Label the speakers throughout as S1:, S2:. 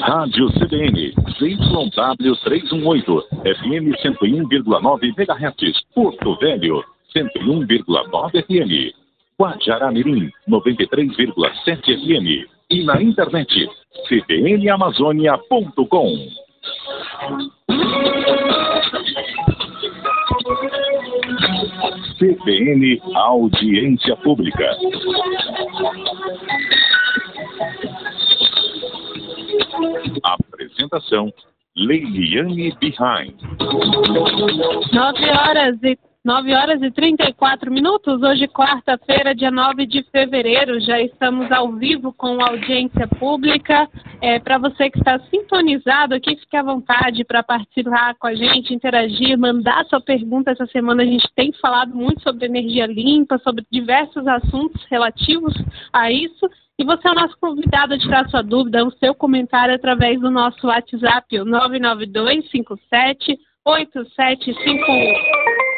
S1: Rádio CBN, ZYW 318, FM 101,9 MHz, Porto Velho, 101,9 FM, Guajará-Mirim, 93,7 FM e na internet, cbnamazônia.com. CBN Audiência Pública. Apresentação Leiliane Behind.
S2: 9 horas e 9 horas e 34 minutos, hoje quarta-feira, dia 9 de fevereiro, já estamos ao vivo com audiência pública. É, para você que está sintonizado aqui, fique à vontade para participar com a gente, interagir, mandar sua pergunta. Essa semana a gente tem falado muito sobre energia limpa, sobre diversos assuntos relativos a isso. E você é o nosso convidado a tirar sua dúvida, o seu comentário através do nosso WhatsApp, o 992 57 8751.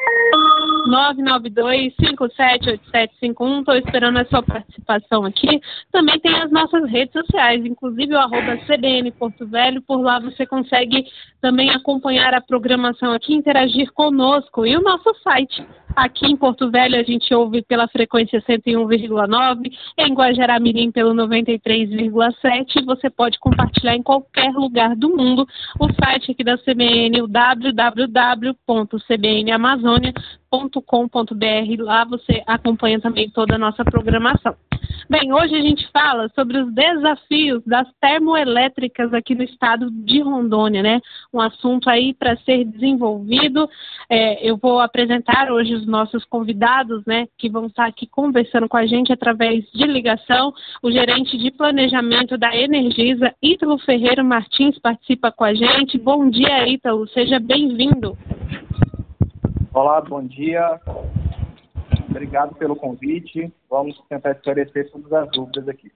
S2: 992-578751. Estou esperando a sua participação aqui. Também tem as nossas redes sociais, inclusive o arroba CBN Porto Velho. Por lá você consegue também acompanhar a programação aqui, interagir conosco. E o nosso site. Aqui em Porto Velho a gente ouve pela frequência 101,9, em Guajará-Mirim pelo 93,7. Você pode compartilhar em qualquer lugar do mundo o site aqui da CBN, o www.cbnamazônia.com com.br Lá você acompanha também toda a nossa programação. Bem, hoje a gente fala sobre os desafios das termoelétricas aqui no estado de Rondônia, né? Um assunto aí para ser desenvolvido. É, eu vou apresentar hoje os nossos convidados, né? Que vão estar aqui conversando com a gente através de ligação. O gerente de planejamento da Energisa, Ítalo Ferreira Martins, participa com a gente. Bom dia, Ítalo. Seja bem-vindo.
S3: Olá, bom dia. Obrigado pelo convite. Vamos tentar esclarecer todas as dúvidas aqui.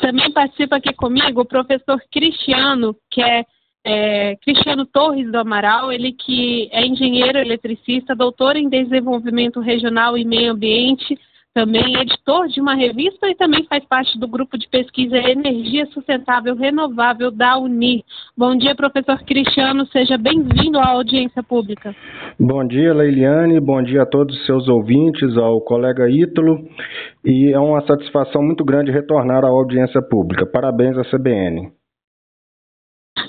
S2: Também participa aqui comigo o professor Cristiano, que é, é, Cristiano Torres do Amaral, ele que é engenheiro eletricista, doutor em desenvolvimento regional e meio ambiente, também editor de uma revista e também faz parte do grupo de pesquisa Energia Sustentável Renovável da Unir. Bom dia, professor Cristiano, seja bem-vindo à audiência pública.
S4: Bom dia, Leiliane, bom dia a todos os seus ouvintes, ao colega Ítalo, e é uma satisfação muito grande retornar à audiência pública. Parabéns à CBN.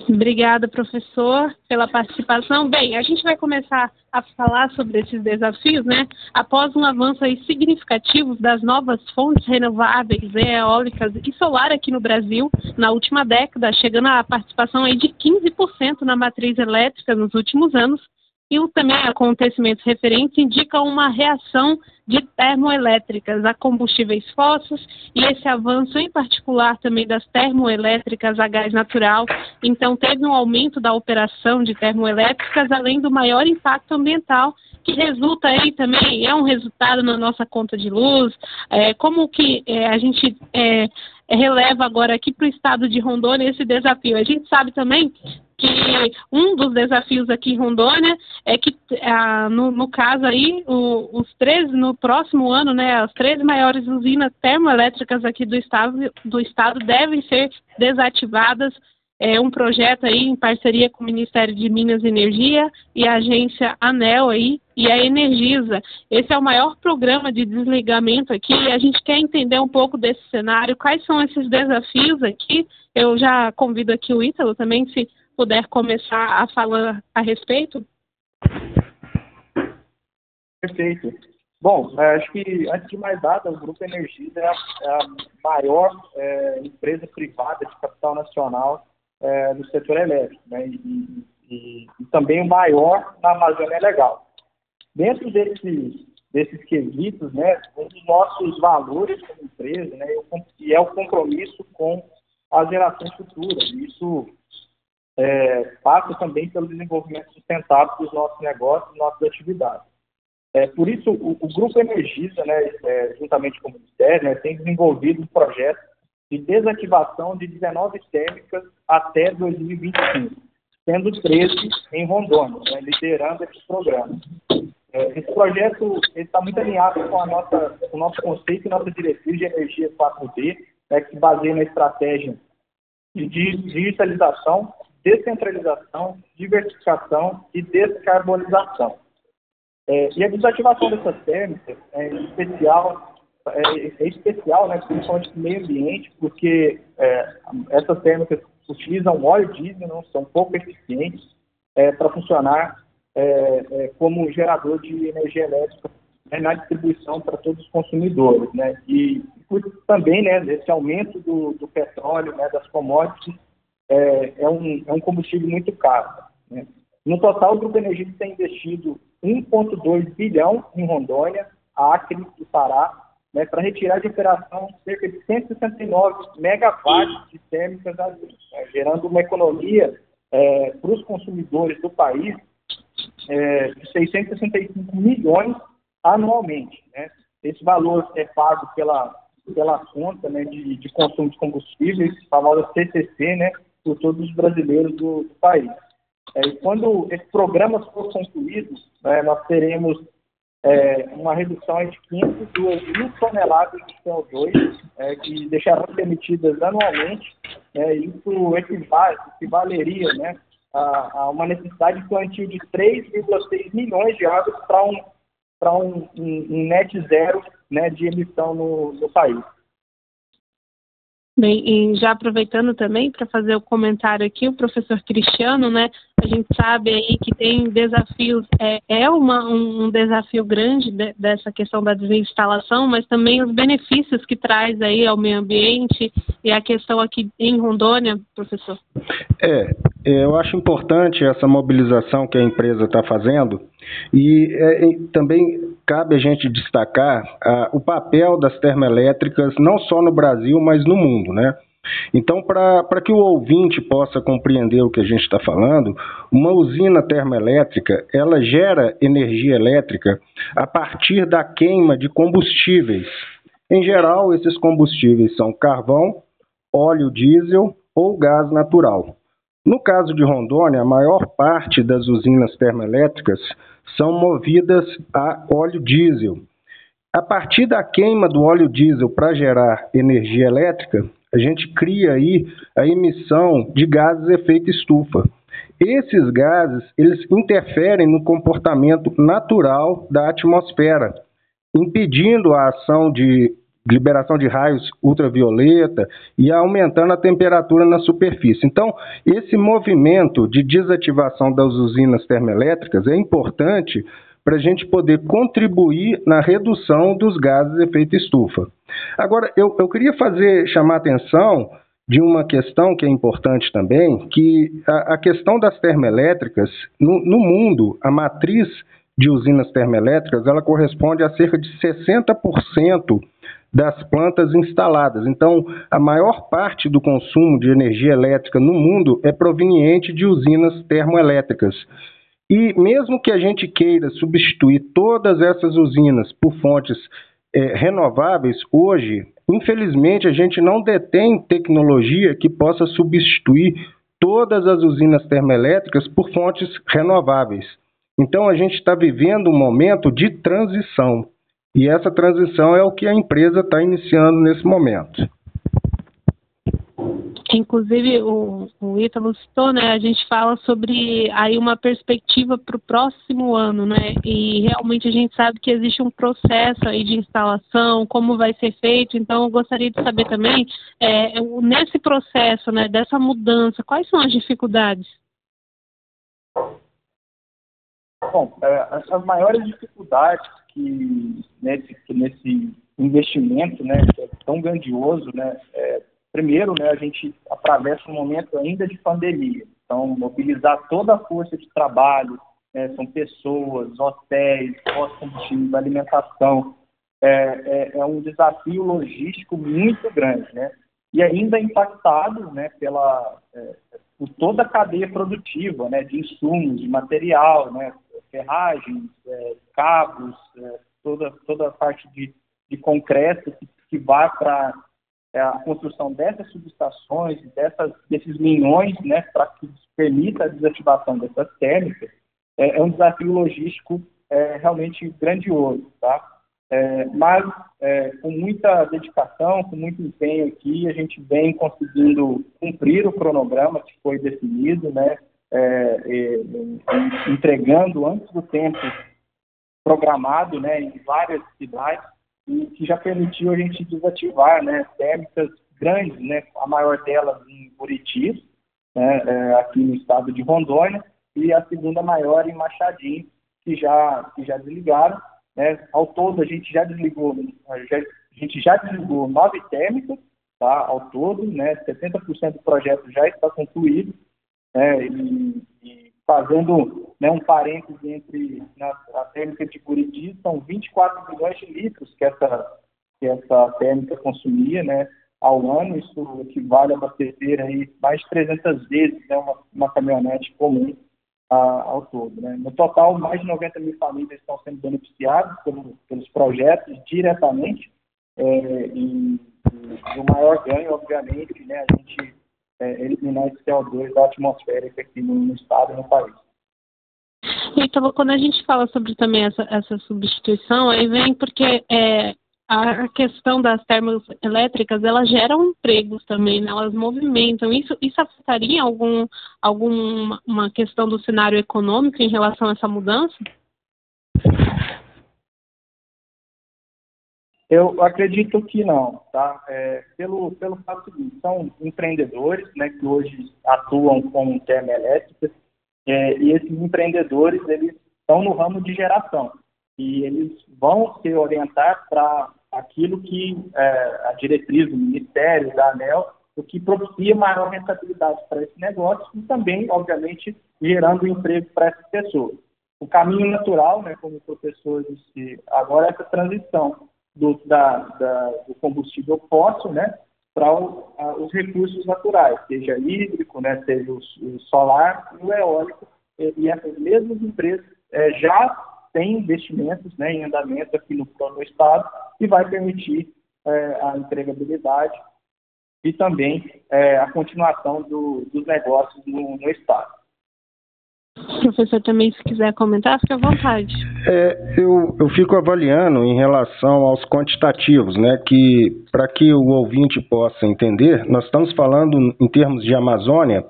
S2: Obrigada, professor, pela participação. Bem, a gente vai começar a falar sobre esses desafios, né? Após um avanço significativo das novas fontes renováveis, eólicas e solar aqui no Brasil, na última década, chegando a participação aí de 15% na matriz elétrica nos últimos anos, e também acontecimentos referentes indicam uma reação de termoelétricas a combustíveis fósseis e esse avanço em particular também das termoelétricas a gás natural. Então teve um aumento da operação de termoelétricas, além do maior impacto ambiental que resulta aí também, é um resultado na nossa conta de luz, é, como que é, a gente é, releva agora aqui para o estado de Rondônia esse desafio. A gente sabe também que um dos desafios aqui em Rondônia é que, ah, no, no, caso aí, o, os 13, no próximo ano, né, as 13 maiores usinas termoelétricas aqui do estado, do estado devem ser desativadas. É um projeto aí em parceria com o Ministério de Minas e Energia e a agência ANEL aí e a Energisa. Esse é o maior programa de desligamento aqui a gente quer entender um pouco desse cenário, quais são esses desafios aqui. Eu já convido aqui o Ítalo também, se puder começar a falar a respeito?
S3: Perfeito. Bom, é, acho que, antes de mais nada, o Grupo Energisa é a, é maior é, empresa privada de capital nacional é, setor elétrico, né, e, e, e, também o maior na Amazônia Legal. Dentro desses, desses quesitos, né, um dos nossos valores como empresa né, é o compromisso com as gerações futuras. Isso é, passa também pelo desenvolvimento sustentável dos nossos negócios, das nossas atividades. É, por isso, o, o Grupo Energisa, né, é, juntamente com o Ministério, né, tem desenvolvido um projeto de desativação de 19 térmicas até 2025, sendo 13 em Rondônia, né, liderando esse programa. É, esse projeto está muito alinhado com, a nossa, com o nosso conceito e nossa diretriz de energia 4D, né, que se baseia na estratégia de digitalização, descentralização, diversificação e descarbonização. É, e a desativação dessas térmicas é especial, é, é especial, né, principalmente no meio ambiente, porque é, essas térmicas utilizam óleo diesel, não são pouco eficientes é, para funcionar é, é, como gerador de energia elétrica né, na distribuição para todos os consumidores, né? E também, né, esse aumento do, do petróleo, né, das commodities, é, é, um, é um combustível muito caro. Né? No total, o Grupo Energia tem investido 1,2 bilhão em Rondônia, Acre e Pará, né, para retirar de operação cerca de 169 megawatts de térmicas né, gerando uma economia é, para os consumidores do país é, de 665 milhões anualmente. Né? Esse valor é pago pela, pela conta né, de, de consumo de combustíveis, famosa CCC, né, por todos os brasileiros do, do país. É, e quando esse programa for concluído, né, nós teremos é, uma redução de 502 mil toneladas de CO2 é, que deixarão emitidas anualmente. Né, isso equivale, equivaleria né, a, a, uma necessidade de plantio de 3,6 milhões de árvores para um, um, um, um, net zero né, de emissão no, no país.
S2: Bem, e já aproveitando também para fazer o comentário aqui, o professor Cristiano, né? A gente sabe aí que tem desafios, é, é uma, um desafio grande de, dessa questão da desinstalação, mas também os benefícios que traz aí ao meio ambiente e a questão aqui em Rondônia, professor.
S4: É, eu acho importante essa mobilização que a empresa está fazendo e é, também cabe a gente destacar ah, o papel das termoelétricas não só no Brasil, mas no mundo, né? Então, para que o ouvinte possa compreender o que a gente está falando, uma usina termoelétrica ela gera energia elétrica a partir da queima de combustíveis. Em geral, esses combustíveis são carvão, óleo diesel ou gás natural. No caso de Rondônia, a maior parte das usinas termoelétricas são movidas a óleo diesel. A partir da queima do óleo diesel para gerar energia elétrica, a gente cria aí a emissão de gases efeito estufa. Esses gases, eles interferem no comportamento natural da atmosfera, impedindo a ação de liberação de raios ultravioleta e aumentando a temperatura na superfície. Então, esse movimento de desativação das usinas termoelétricas é importante para a gente poder contribuir na redução dos gases de efeito estufa. Agora, eu, eu queria fazer chamar a atenção de uma questão que é importante também, que a, a questão das termoelétricas, no, no mundo, a matriz de usinas termoelétricas, ela corresponde a cerca de 60% das plantas instaladas. Então, a maior parte do consumo de energia elétrica no mundo é proveniente de usinas termoelétricas. E mesmo que a gente queira substituir todas essas usinas por fontes é, renováveis, hoje, infelizmente, a gente não detém tecnologia que possa substituir todas as usinas termoelétricas por fontes renováveis. Então, a gente está vivendo um momento de transição. E essa transição é o que a empresa está iniciando nesse momento.
S2: Inclusive, o, o Ítalo citou, né? A gente fala sobre aí uma perspectiva para o próximo ano, né? E realmente a gente sabe que existe um processo aí de instalação, como vai ser feito. Então, eu gostaria de saber também, é, nesse processo, né? Dessa mudança, quais são as dificuldades?
S3: Bom, é, as maiores dificuldades que nesse, que nesse investimento, né, é tão grandioso, né, é, primeiro, né, a gente atravessa um momento ainda de pandemia. Então, mobilizar toda a força de trabalho, né, são pessoas, hotéis, pós-combustíveis, alimentação, é, é, é, um desafio logístico muito grande, né? E ainda impactado, né, pela é, por toda a cadeia produtiva, né, de insumos, de material, né, ferragens, é, cabos, é, toda, toda a parte de, de concreto que, que vai para é, a construção dessas subestações, dessas, desses minhões, né, para que permita a desativação dessas térmicas, é, é um desafio logístico é, realmente grandioso, tá? É, mas é, com muita dedicação, com muito empenho aqui, a gente vem conseguindo cumprir o cronograma que foi definido, né? É, é entregando antes do tempo programado, né, em várias cidades e que já permitiu a gente desativar, né, térmicas grandes, né, a maior delas em Buriti, né, é, aqui no estado de Rondônia, e a segunda maior em Machadinho, que já, que já desligaram. Né? Ao todo, a gente já desligou, já, a gente já desligou nove térmicas, tá? ao todo, né? 70% do projeto já está concluído, né? e, e fazendo né, um parênteses entre na, a térmica de Buriti, são 24 milhões de litros que essa, que essa térmica consumia, né? ao ano, isso equivale a abastecer aí mais de 300 vezes né, uma, uma caminhonete comum a, ao todo. Né? No total, mais de 90 mil famílias estão sendo beneficiadas pelo, pelos projetos diretamente é, e, e, o maior ganho, obviamente, né, a gente é, eliminar esse CO2 da atmosfera aqui no, no estado e no país.
S2: Então, quando a gente fala sobre também essa, essa substituição, aí vem porque é, a questão das termoelétricas, elas geram empregos também, né? elas movimentam. Isso, isso afetaria algum, alguma questão do cenário econômico em relação a essa mudança?
S3: Eu acredito que não, tá? É, pelo, pelo fato seguinte, são empreendedores né, que hoje atuam com termoelétricas é, e esses empreendedores, eles estão no ramo de geração e eles vão se orientar para aquilo que é, a diretriz do Ministério, da ANEL, o que propicia maior rentabilidade para esse negócio e também, obviamente, gerando emprego para essas pessoas. O caminho natural, né, como o professor disse, agora é essa transição do, da, da, do combustível fóssil né, para os recursos naturais, seja hídrico, né, seja o, o solar e o eólico, e, e essas mesmas empresas é, já tem investimentos né, em andamento aqui no, no Estado e vai permitir é, a empregabilidade e também é, a continuação do, dos negócios no, no Estado.
S2: Professor, também, se quiser comentar, fique à vontade.
S4: É, eu, eu fico avaliando em relação aos quantitativos, né? Que para que o ouvinte possa entender, nós estamos falando em termos de Amazônia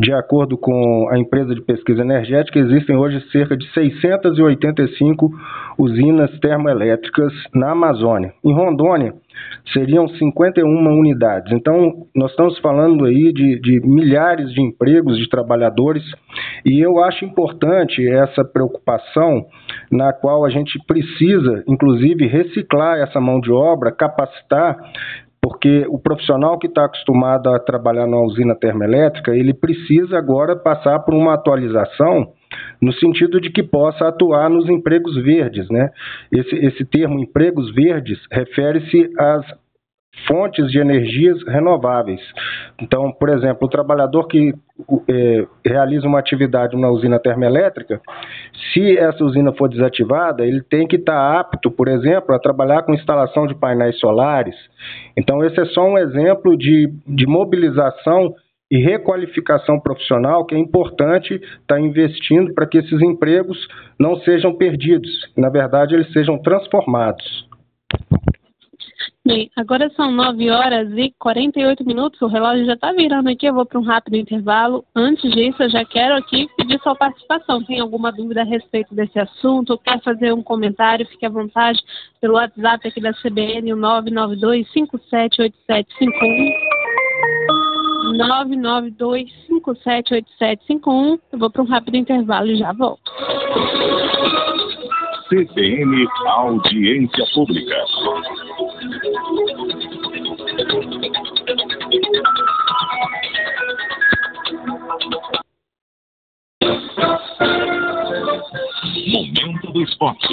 S4: de acordo com a empresa de pesquisa energética, existem hoje cerca de 685 usinas termoelétricas na Amazônia. Em Rondônia, seriam 51 unidades. Então, nós estamos falando aí de, de, milhares de empregos de trabalhadores e eu acho importante essa preocupação na qual a gente precisa, inclusive, reciclar essa mão de obra, capacitar porque o profissional que está acostumado a trabalhar na usina termoelétrica, ele precisa agora passar por uma atualização no sentido de que possa atuar nos empregos verdes, né? Esse, esse termo empregos verdes refere-se às fontes de energias renováveis. Então, por exemplo, o trabalhador que é, realiza uma atividade na usina termoelétrica, se essa usina for desativada, ele tem que estar apto, por exemplo, a trabalhar com instalação de painéis solares. Então, esse é só um exemplo de, de mobilização e requalificação profissional que é importante estar tá investindo para que esses empregos não sejam perdidos, na verdade, eles sejam transformados.
S2: Bem, agora são 9 horas e 48 minutos, o relógio já está virando aqui, eu vou para um rápido intervalo. Antes disso, eu já quero aqui pedir sua participação. Tem alguma dúvida a respeito desse assunto? Quer fazer um comentário? Fique à vontade pelo WhatsApp aqui da CBN, o 992 578751. 992578751. Eu vou para um rápido intervalo e já volto.
S1: CBN Audiência Pública. Momento do esporte.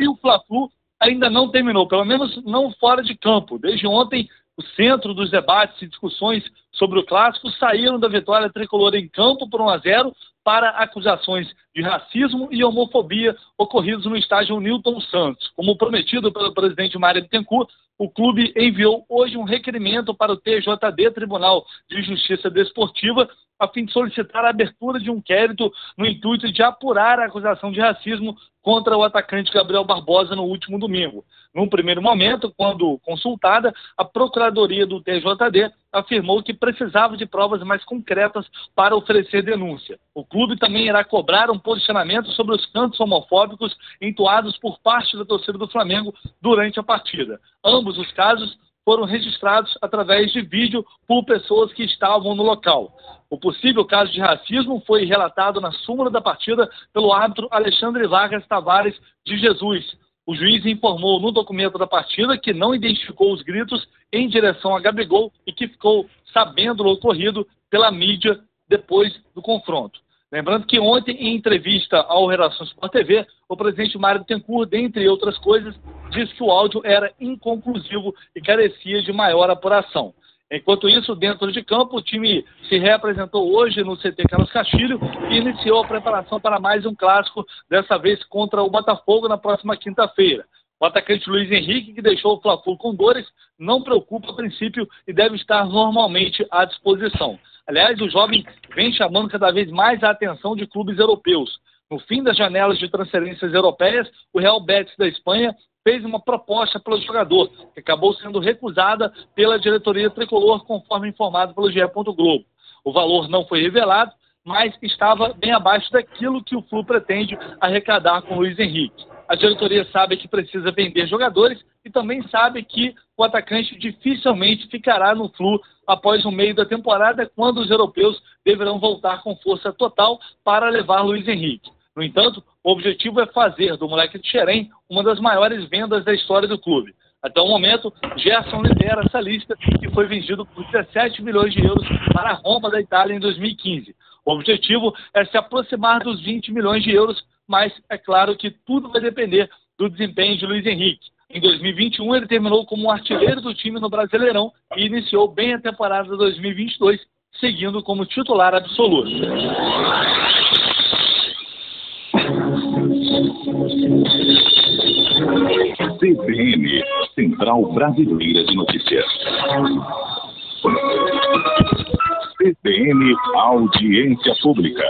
S5: E o Fla-Flu ainda não terminou, pelo menos não fora de campo. Desde ontem, o centro dos debates e discussões sobre o clássico saíram da vitória tricolor em campo por 1 a 0 para acusações de racismo e homofobia ocorridos no estádio Newton Santos. Como prometido pelo presidente Mário Bittencourt, o clube enviou hoje um requerimento para o TJD, Tribunal de Justiça Desportiva, a fim de solicitar a abertura de um inquérito no intuito de apurar a acusação de racismo contra o atacante Gabriel Barbosa no último domingo. Num primeiro momento, quando consultada, a Procuradoria do TJD afirmou que precisava de provas mais concretas para oferecer denúncia. O clube também irá cobrar um posicionamento sobre os cantos homofóbicos entoados por parte da torcida do Flamengo durante a partida. Ambos os casos foram registrados através de vídeo por pessoas que estavam no local. O possível caso de racismo foi relatado na súmula da partida pelo árbitro Alexandre Vargas Tavares de Jesus. O juiz informou no documento da partida que não identificou os gritos em direção a Gabigol e que ficou sabendo do ocorrido pela mídia depois do confronto. Lembrando que ontem, em entrevista ao Relações Sport TV, o presidente Mário Tencourt, dentre outras coisas, disse que o áudio era inconclusivo e carecia de maior apuração. Enquanto isso, dentro de campo, o time se reapresentou hoje no CT Carlos Castilho e iniciou a preparação para mais um clássico, dessa vez contra o Botafogo na próxima quinta-feira. O atacante Luiz Henrique, que deixou o Fla-Flu com dores, não preocupa a princípio e deve estar normalmente à disposição. Aliás, o jovem vem chamando cada vez mais a atenção de clubes europeus. No fim das janelas de transferências europeias, o Real Betis da Espanha fez uma proposta pelo jogador, que acabou sendo recusada pela diretoria tricolor, conforme informado pelo GE. Globo. O valor não foi revelado, mas estava bem abaixo daquilo que o Flu pretende arrecadar com o Luiz Henrique. A diretoria sabe que precisa vender jogadores e também sabe que o atacante dificilmente ficará no Flu após o meio da temporada, quando os europeus deverão voltar com força total para levar Luiz Henrique. No entanto, o objetivo é fazer do moleque de Xerém uma das maiores vendas da história do clube. Até o momento, Gerson lidera essa lista, que foi vendido por 17 milhões de euros para a Roma da Itália em 2015. O objetivo é se aproximar dos 20 milhões de euros, mas é claro que tudo vai depender do desempenho de Luiz Henrique. Em 2021, ele terminou como artilheiro do time no Brasileirão e iniciou bem a temporada 2022, seguindo como titular absoluto.
S1: CBN, Central Brasileira de Notícias. CBN Audiência Pública.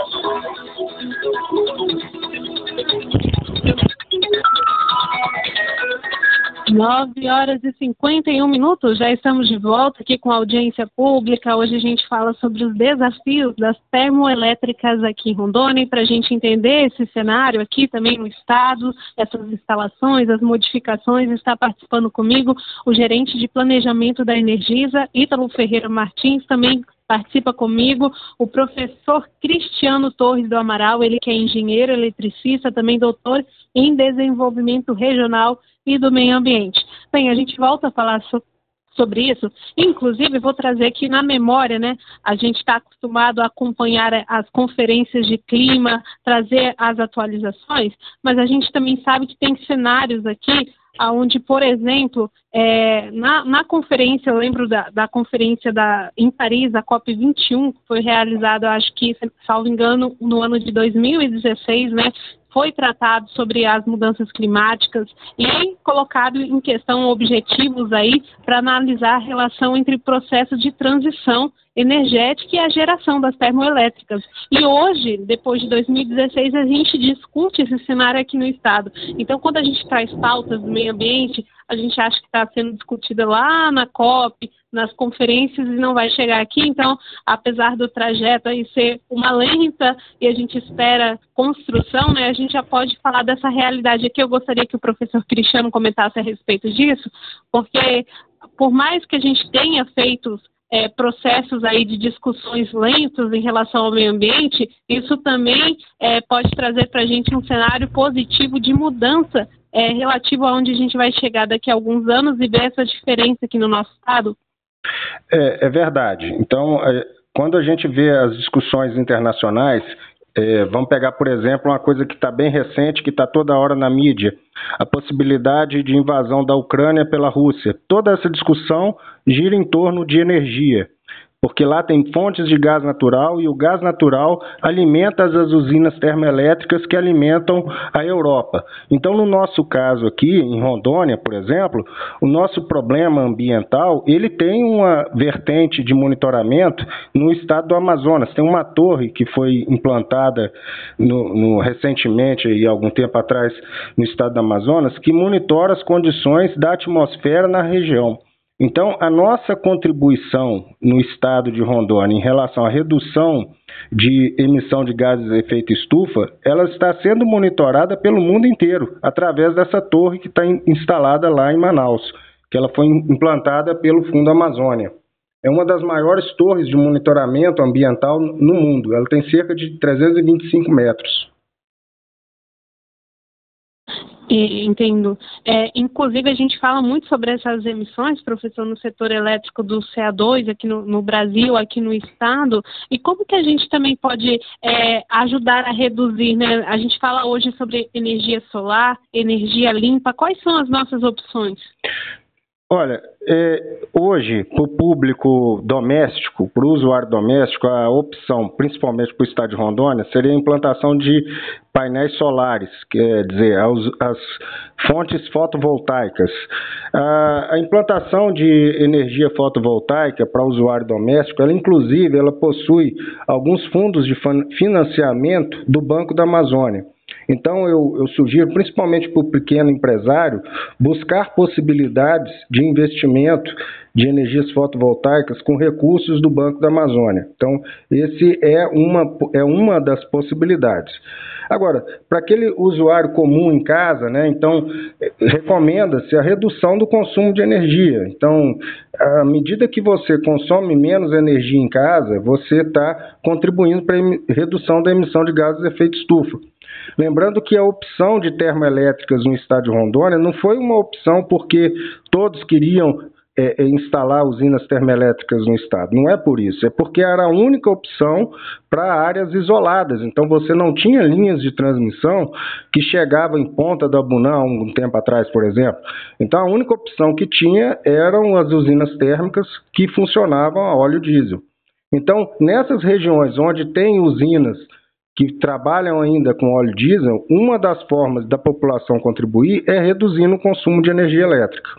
S2: 9 horas e 51 minutos, já estamos de volta aqui com a audiência pública. Hoje a gente fala sobre os desafios das termoelétricas aqui em Rondônia, para a gente entender esse cenário aqui também no estado, essas instalações, as modificações. Está participando comigo o gerente de planejamento da Energisa, Ítalo Ferreira Martins, também participa comigo o professor Cristiano Torres do Amaral, ele que é engenheiro eletricista, também doutor em desenvolvimento regional e do meio ambiente. Bem, a gente volta a falar so sobre isso. Inclusive, vou trazer aqui na memória, né? A gente está acostumado a acompanhar as conferências de clima, trazer as atualizações, mas a gente também sabe que tem cenários aqui onde, por exemplo, é, na, na, conferência, eu lembro da, da, conferência da, em Paris, a COP21, que foi realizada, acho que, salvo engano, no ano de 2016, né? foi tratado sobre as mudanças climáticas e colocado em questão objetivos aí para analisar a relação entre processos de transição energética e a geração das termoelétricas. E hoje, depois de 2016, a gente discute esse cenário aqui no Estado. Então, quando a gente traz pautas do meio ambiente, a gente acha que está sendo discutida lá na COP, nas conferências e não vai chegar aqui. Então, apesar do trajeto aí ser uma lenta e a gente espera construção, né, a gente já pode falar dessa realidade aqui. Eu gostaria que o professor Cristiano comentasse a respeito disso, porque por mais que a gente tenha feito é, processos aí de discussões lentos em relação ao meio ambiente, isso também é, pode trazer para a gente um cenário positivo de mudança é, relativo a onde a gente vai chegar daqui a alguns anos e ver essa diferença aqui no nosso estado?
S4: É, é verdade. Então, é, quando a gente vê as discussões internacionais, é, vamos pegar, por exemplo, uma coisa que está bem recente, que está toda hora na mídia, a possibilidade de invasão da Ucrânia pela Rússia. Toda essa discussão gira em torno de energia. Porque lá tem fontes de gás natural e o gás natural alimenta as usinas termoelétricas que alimentam a Europa. Então, no nosso caso aqui, em Rondônia, por exemplo, o nosso problema ambiental, ele tem uma vertente de monitoramento no estado do Amazonas. Tem uma torre que foi implantada no, no, recentemente, e algum tempo atrás, no estado do Amazonas, que monitora as condições da atmosfera na região. Então, a nossa contribuição no estado de Rondônia em relação à redução de emissão de gases de efeito estufa, ela está sendo monitorada pelo mundo inteiro, através dessa torre que está instalada lá em Manaus, que ela foi implantada pelo Fundo Amazônia. É uma das maiores torres de monitoramento ambiental no mundo. Ela tem cerca de 325 metros.
S2: Entendo. É, inclusive, a gente fala muito sobre essas emissões, professor, no setor elétrico do CO2 aqui no, no Brasil, aqui no Estado, e como que a gente também pode é, ajudar a reduzir, né? A gente fala hoje sobre energia solar, energia limpa, quais são as nossas opções?
S4: Olha, é, hoje, para o público doméstico, para o usuário doméstico, a opção, principalmente para o estado de Rondônia, seria a implantação de painéis solares, quer dizer, as, as fontes fotovoltaicas. A, a, implantação de energia fotovoltaica para o usuário doméstico, ela inclusive ela possui alguns fundos de financiamento do Banco da Amazônia. Então, eu, eu sugiro, principalmente para o pequeno empresário, buscar possibilidades de investimento de energias fotovoltaicas com recursos do Banco da Amazônia. Então, esse é uma, é uma das possibilidades. Agora, para aquele usuário comum em casa, né, então recomenda-se a redução do consumo de energia. Então, à medida que você consome menos energia em casa, você está contribuindo para a redução da emissão de gases de efeito estufa. Lembrando que a opção de termoelétricas no estado de Rondônia não foi uma opção porque todos queriam é, é, instalar usinas termoelétricas no estado. Não é por isso, é porque era a única opção para áreas isoladas. Então você não tinha linhas de transmissão que chegavam em Ponta da Bunã um tempo atrás, por exemplo. Então a única opção que tinha eram as usinas térmicas que funcionavam a óleo diesel. Então, nessas regiões onde tem usinas que trabalham ainda com óleo diesel, uma das formas da população contribuir é reduzindo o consumo de energia elétrica.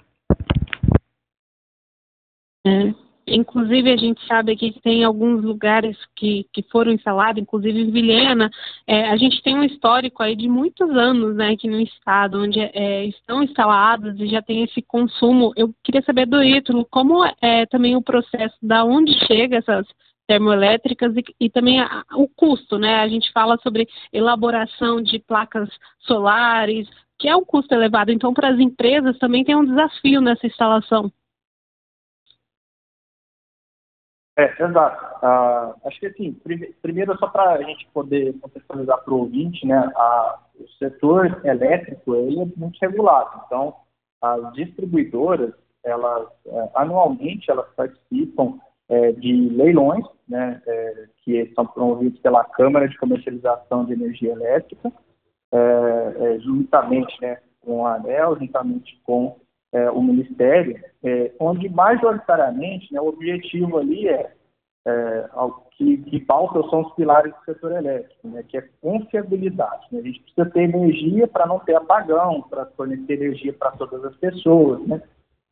S2: É. Inclusive, a gente sabe que tem alguns lugares que, que foram instalados, inclusive em Vilhena, é, a gente tem um histórico aí de muitos anos né, aqui no estado, onde é, estão instalados e já tem esse consumo. Eu queria saber do Ítalo, como é também o processo, da onde chega essas termoelétricas e, e também a, o custo, né? A gente fala sobre elaboração de placas solares, que é um custo elevado. Então, para as empresas também tem um desafio nessa instalação.
S3: É, exato. Acho que assim, primeiro só para a gente poder contextualizar para o ouvinte, né, a, o setor elétrico ele é muito regulado. Então, as distribuidoras, elas é, anualmente elas participam é, de leilões, né, é, que são promovidos pela Câmara de Comercialização de Energia Elétrica, é, é juntamente né, com a ANEL, juntamente com é, o Ministério, é, onde majoritariamente né, o objetivo ali é, que, que pauta são os pilares do setor elétrico, né, que é confiabilidade. Né? A gente precisa ter energia para não ter apagão, para fornecer energia para todas as pessoas, né?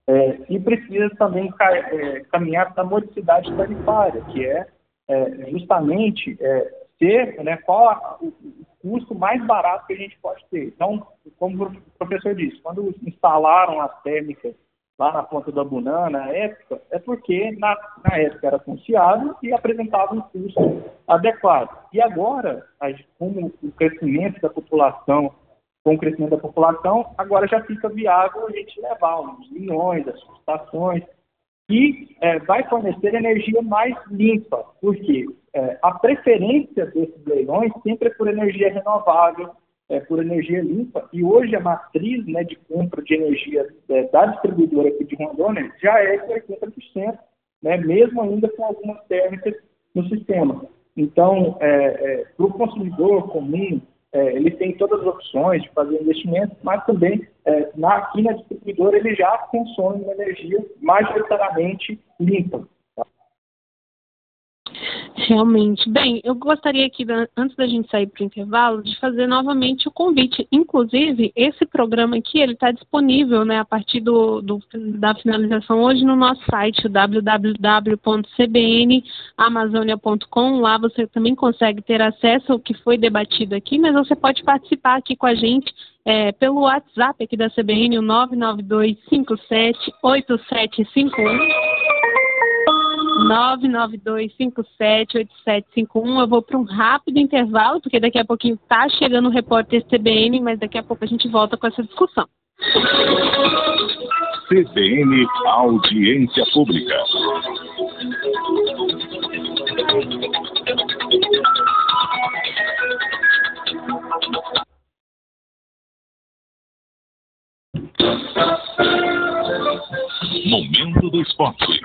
S3: É, e precisa também é, caminhar para a modicidade tarifária, que é, é justamente é, ter né, qual a, o, custo mais barato que a gente pode ter. Então, como o professor disse, quando instalaram as térmicas lá na ponta da Bunã, na época, é porque na, na época era confiável e apresentava um custo adequado. E agora, como o crescimento da população com o crescimento da população, agora já fica viável a gente levar os milhões, as subestações, e é, vai fornecer energia mais limpa, porque é, a preferência desses leilões sempre é por energia renovável, é, por energia limpa, e hoje a matriz né, de compra de energia é, da distribuidora aqui de Rondônia já é de 80%, né, mesmo ainda com algumas térmicas no sistema. Então, é, é, para o consumidor comum, é, ele tem todas as opções de fazer investimento, mas também é, na, aqui na distribuidora ele já consome uma energia majoritariamente limpa.
S2: Realmente. Bem, eu gostaria aqui, antes da gente sair para o intervalo, de fazer novamente o convite. Inclusive, esse programa aqui, ele está disponível, né, a partir do, do, da finalização hoje no nosso site, www.cbnamazonia.com. Lá você também consegue ter acesso ao que foi debatido aqui, mas você pode participar aqui com a gente é, pelo WhatsApp aqui da CBN, o 992 57 8751. 992578751. Eu vou para um rápido intervalo, porque daqui a pouquinho está chegando o repórter CBN, mas daqui a pouco a gente volta com essa discussão.
S1: CBN Audiência Pública. Momento do esporte.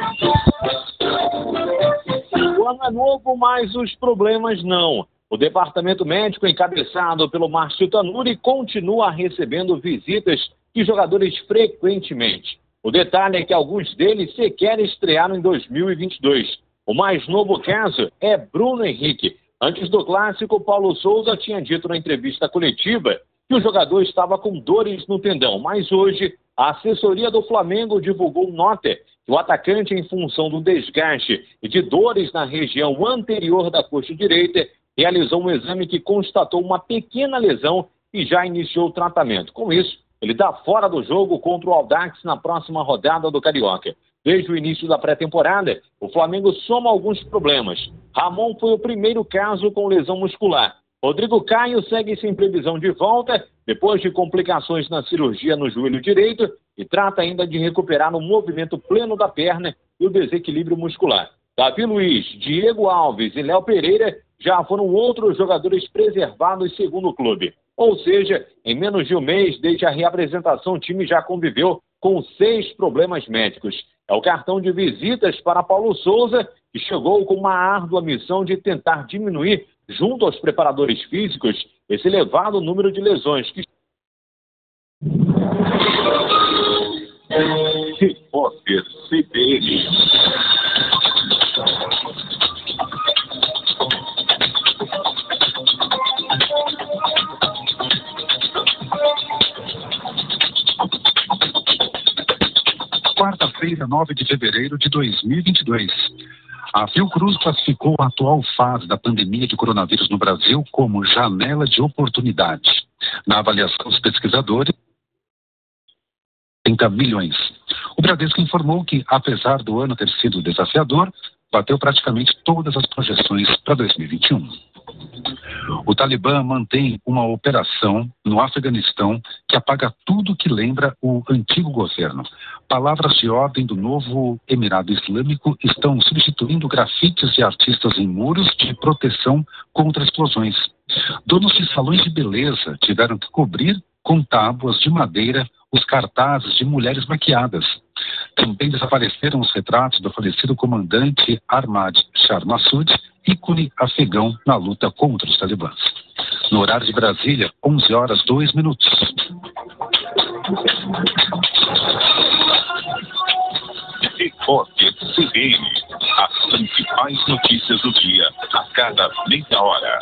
S6: O ano é novo, mas os problemas não. O departamento médico, encabeçado pelo Márcio Tanuri, continua recebendo visitas de jogadores frequentemente. O detalhe é que alguns deles sequer estrearam em 2022. O mais novo caso é Bruno Henrique. Antes do clássico, Paulo Souza tinha dito na entrevista coletiva que o jogador estava com dores no tendão, mas hoje a assessoria do Flamengo divulgou nota que o atacante, em função do desgaste e de dores na região anterior da coxa direita, realizou um exame que constatou uma pequena lesão e já iniciou o tratamento. Com isso, ele está fora do jogo contra o Aldax na próxima rodada do Carioca. Desde o início da pré-temporada, o Flamengo soma alguns problemas. Ramon foi o primeiro caso com lesão muscular. Rodrigo Caio segue sem previsão de volta, depois de complicações na cirurgia no joelho direito, e trata ainda de recuperar o movimento pleno da perna e o desequilíbrio muscular. Davi Luiz, Diego Alves e Léo Pereira já foram outros jogadores preservados segundo o clube. Ou seja, em menos de um mês desde a reapresentação, o time já conviveu com seis problemas médicos. É o cartão de visitas para Paulo Souza, que chegou com uma árdua missão de tentar diminuir junto aos preparadores físicos, esse elevado número de lesões que.
S1: Repórter CBN.
S7: Quarta-feira, 9 de fevereiro de 2022. A Fiocruz classificou a atual fase da pandemia de coronavírus no Brasil como janela de oportunidade. Na avaliação dos pesquisadores, 30 milhões. O Bradesco informou que, apesar do ano ter sido desafiador, bateu praticamente todas as projeções para 2021. O Talibã mantém uma operação no Afeganistão que apaga tudo que lembra o antigo governo. Palavras de ordem do novo Emirado Islâmico estão substituindo grafites de artistas em muros de proteção contra explosões. Donos de salões de beleza tiveram que cobrir com tábuas de madeira os cartazes de mulheres maquiadas. Também desapareceram os retratos do falecido comandante Ahmad Shah Massoud, ícone afegão na luta contra os talibãs. No horário de Brasília, 11 horas 2 minutos.
S1: Repórter CBN. As principais notícias do dia a cada meia hora.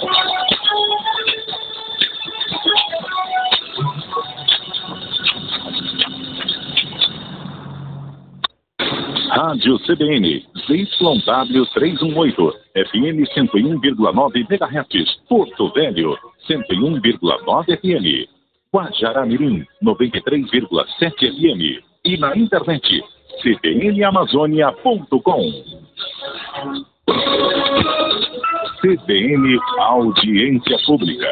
S1: Rádio CBN, ZYW 318, FM 101,9 MHz, Porto Velho, 101,9 FM, Guajará-Mirim, 93,7 FM e na internet, cbnamazônia.com. CBN Audiência Pública.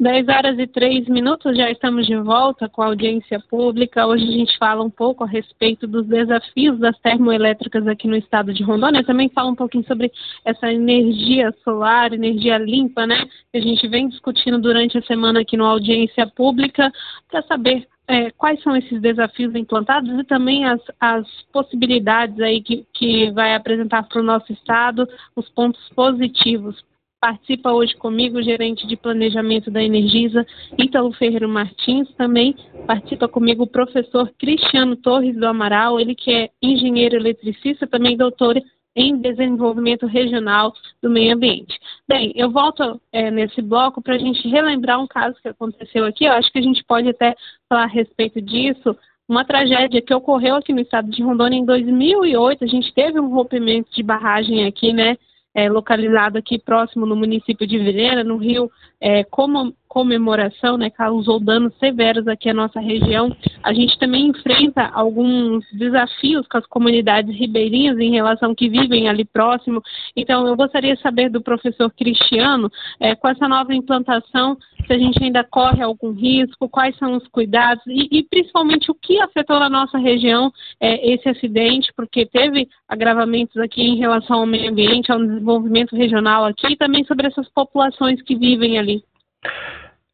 S2: 10 horas e 3 minutos, já estamos de volta com a audiência pública. Hoje a gente fala um pouco a respeito dos desafios das termoelétricas aqui no estado de Rondônia. Também fala um pouquinho sobre essa energia solar, energia limpa, né? Que a gente vem discutindo durante a semana aqui no audiência pública, para saber é, quais são esses desafios implantados e também as, as possibilidades aí que, que vai apresentar para o nosso estado, os pontos positivos Participa hoje comigo o gerente de planejamento da Energisa, Ítalo Ferreira Martins. Também participa comigo o professor Cristiano Torres do Amaral, ele que é engenheiro eletricista, também doutor em desenvolvimento regional do meio ambiente. Bem, eu volto é, nesse bloco para a gente relembrar um caso que aconteceu aqui. Eu acho que a gente pode até falar a respeito disso. Uma tragédia que ocorreu aqui no estado de Rondônia em 2008. A gente teve um rompimento de barragem aqui, né? É, localizado aqui próximo no município de Vilhena, no Rio, é, como comemoração, né, causou danos severos aqui à nossa região. A gente também enfrenta alguns desafios com as comunidades ribeirinhas em relação que vivem ali próximo. Então, eu gostaria de saber do professor Cristiano, é, com essa nova implantação, se a gente ainda corre algum risco, quais são os cuidados e, e principalmente o que afetou na nossa região é, esse acidente, porque teve agravamentos aqui em relação ao meio ambiente, ao desenvolvimento regional aqui e também sobre essas populações que vivem ali.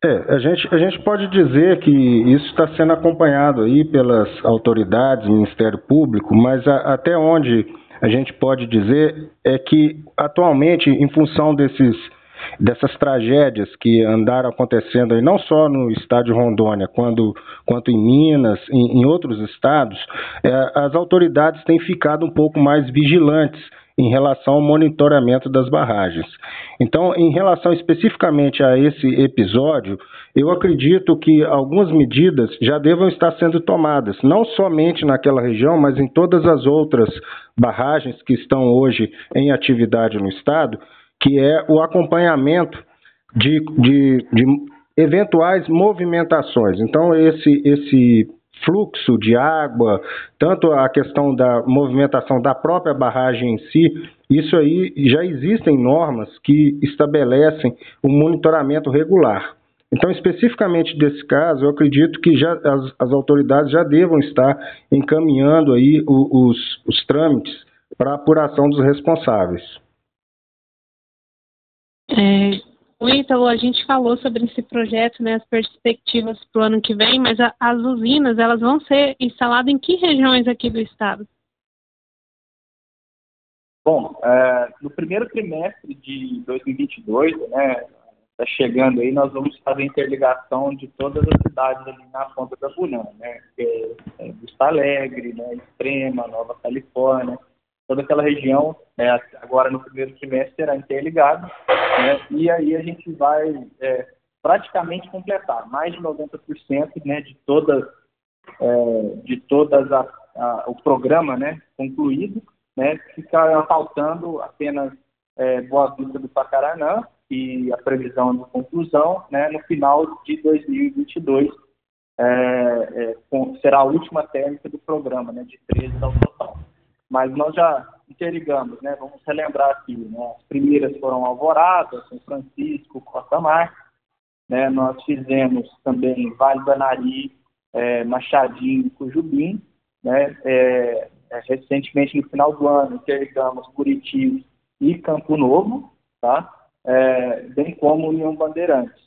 S4: É, a gente, a gente pode dizer que isso está sendo acompanhado aí pelas autoridades, Ministério Público, mas a, até onde a gente pode dizer é que atualmente, em função desses dessas tragédias que andaram acontecendo aí, não só no estado de Rondônia, quando, quanto em Minas, em, em outros estados, é, as autoridades têm ficado um pouco mais vigilantes em relação ao monitoramento das barragens. Então, em relação especificamente a esse episódio, eu acredito que algumas medidas já devam estar sendo tomadas, não somente naquela região, mas em todas as outras barragens que estão hoje em atividade no estado, que é o acompanhamento de, de, de eventuais movimentações. Então, esse, esse fluxo de água, tanto a questão da movimentação da própria barragem em si, isso aí já existem normas que estabelecem o um monitoramento regular. Então, especificamente desse caso, eu acredito que já as, as autoridades já devam estar encaminhando aí os, os trâmites para apuração dos responsáveis.
S2: É, o Ítalo, a gente falou sobre esse projeto, né, as perspectivas para o ano que vem, mas a, as usinas, elas vão ser instaladas em que regiões aqui do estado?
S3: Bom, é, no primeiro trimestre de 2022, né, está chegando aí, nós vamos fazer interligação de todas as cidades ali na ponta da Bulhão, né, que é, é Vista Alegre, né, Extrema, Nova Califórnia, toda aquela região, né, agora no primeiro trimestre será interligado, né, e aí a gente vai é, praticamente completar mais de 90% né, de todas, é, de todas a, a, o programa né, concluído, né, fica faltando apenas é, Boa Vista do Pacaranã e a previsão de conclusão né, no final de 2022 é, é, com, será a última térmica do programa, né, de 13 ao total. Mas nós já interligamos, né? Vamos relembrar aqui, né? As primeiras foram Alvorada, São Francisco, Costa Mar, né? Nós fizemos também Vale do Anari, é, Machadinho, Cujubim, né? É, é, recentemente, no final do ano, interligamos Curitiba e Campo Novo, tá? É, bem como União Bandeirantes,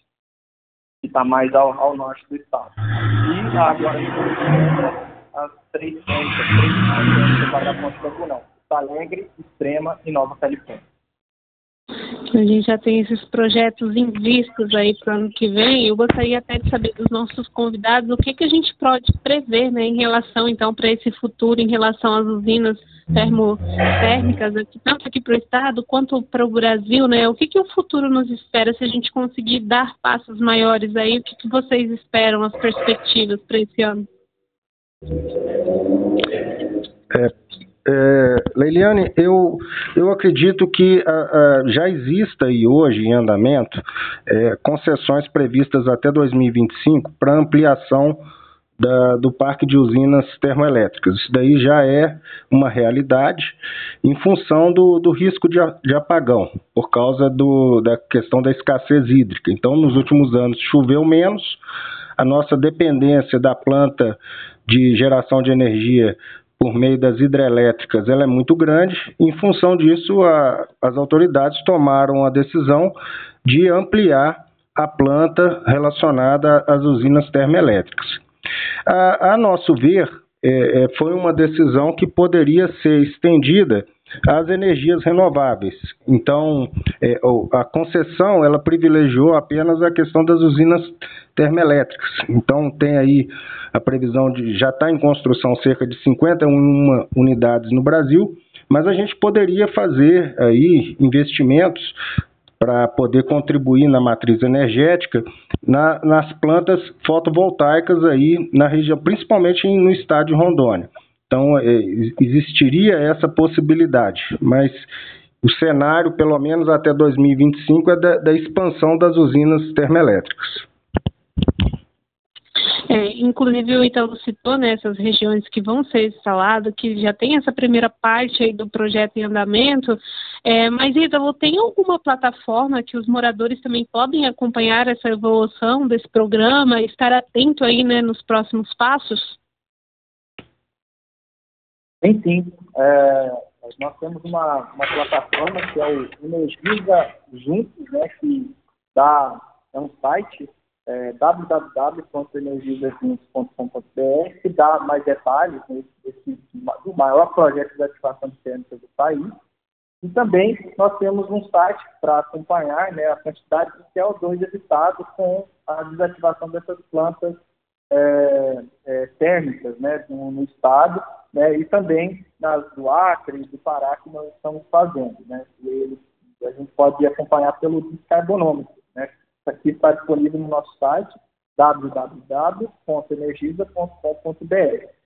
S3: que está mais ao, ao, norte do estado. E agora, as três pontes, as três pontes para a ponte do Brunão. Alegre, Extrema e Nova Califórnia.
S2: A gente já tem esses projetos em vistos aí para o ano que vem. Eu gostaria até de saber dos nossos convidados o que, que a gente pode prever né, em relação, então, para esse futuro, em relação às usinas termotérmicas, tanto aqui para o Estado quanto para o Brasil, né? O que, que o futuro nos espera se a gente conseguir dar passos maiores aí? O que, que vocês esperam, as perspectivas para esse ano?
S4: É, é, Leiliane, eu, eu acredito que já exista aí hoje em andamento é, concessões previstas até 2025 para ampliação da, do parque de usinas termoelétricas. Isso daí já é uma realidade em função do, do risco de, de apagão, por causa do, da questão da escassez hídrica. Então, nos últimos anos choveu menos, a nossa dependência da planta de geração de energia por meio das hidrelétricas ela é muito grande. Em função disso, a, as autoridades tomaram a decisão de ampliar a planta relacionada às usinas termoelétricas. A, a nosso ver, é, é, foi uma decisão que poderia ser estendida as energias renováveis. Então, é, a concessão ela privilegiou apenas a questão das usinas termoelétricas. Então, tem aí a previsão de já está em construção cerca de 51 unidades no Brasil, mas a gente poderia fazer aí investimentos para poder contribuir na matriz energética na, nas plantas fotovoltaicas aí na região, principalmente no estado de Rondônia. Então, é, existiria essa possibilidade, mas o cenário, pelo menos até 2025, é da, da expansão das usinas termoelétricas.
S2: É, inclusive o Italo citou né, regiões que vão ser instaladas, que já tem essa primeira parte aí do projeto em andamento, é, mas Italo, tem alguma plataforma que os moradores também podem acompanhar essa evolução desse programa, estar atento aí né, nos próximos passos?
S3: Tem sim. É, nós temos uma, uma plataforma que é o Energiza Juntos, né, que dá, é um site é, www.energizajuntos.com.br que dá mais detalhes né, desse, do maior projeto de ativação de térmica do país. E também nós temos um site para acompanhar né, a quantidade de CO2 evitado com a desativação dessas plantas é, é, térmicas né, no, no estado né, e também nas do Acre e do Pará que nós estamos fazendo. Né, e a gente pode acompanhar pelo descarbonômetro. Né, isso aqui está disponível no nosso site www.energisa.com.br.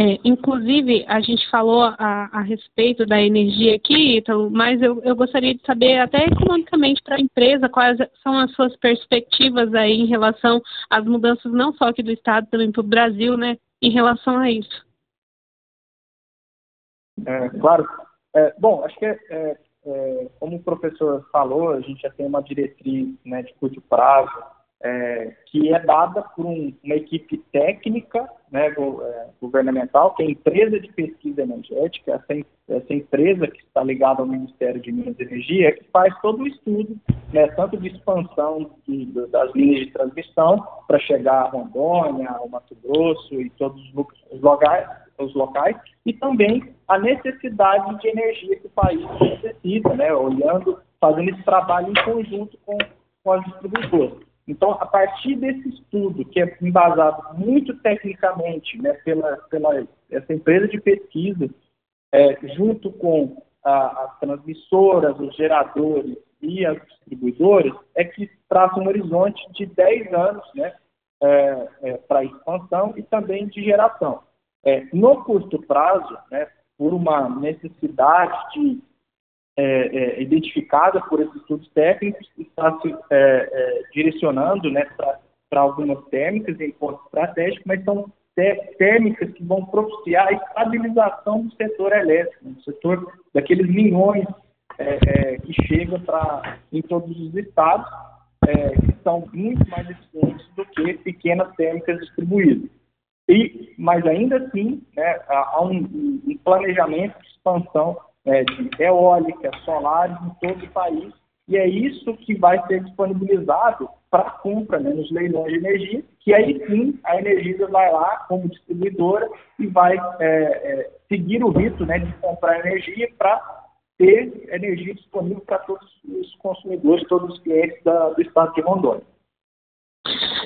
S2: É, inclusive, a gente falou a, a, respeito da energia aqui, então, mas eu, eu gostaria de saber, até economicamente para a empresa, quais são as suas perspectivas aí em relação às mudanças, não só aqui do Estado, também para o Brasil, né, em relação a isso.
S3: É, claro. É, bom, acho que, é, é, é como o professor falou, a gente já tem uma diretriz né, de curto prazo, é, que é dada por um, uma equipe técnica né, é, governamental, que é a empresa de pesquisa energética, essa, essa empresa que está ligada ao Ministério de Minas e Energia, que faz todo o estudo, né, tanto de expansão de, de, das linhas de transmissão para chegar a Rondônia, ao Mato Grosso e todos os locais, os locais, e também a necessidade de energia que o país necessita, né, olhando, fazendo esse trabalho em conjunto com, com as distribuidoras. Então, a partir desse estudo, que é embasado muito tecnicamente né, pela, pela essa empresa de pesquisa, é, junto com a, as transmissoras, os geradores e as distribuidoras, é que traça um horizonte de 10 anos né, é, é, para expansão e também de geração. É, no curto prazo, né, por uma necessidade de é, é, identificada por esses estudos técnicos está se é, é direcionando né, para algumas térmicas em ponto estratégico, mas são térmicas que vão propiciar a estabilização do setor elétrico, do setor daqueles milhões é, é, que chegam para em todos os estados, que são muito mais eficientes do que pequenas térmicas distribuídas. E, mas ainda assim, né, há um, um planejamento de expansão é, de eólica, solares em todo o país, e é isso que vai ser disponibilizado para compra né, nos leilões de energia, que aí sim a Energisa vai lá como distribuidora e vai é, é, seguir o rito né, de comprar energia para ter energia disponível para todos os consumidores, todos os clientes da, do estado de Rondônia.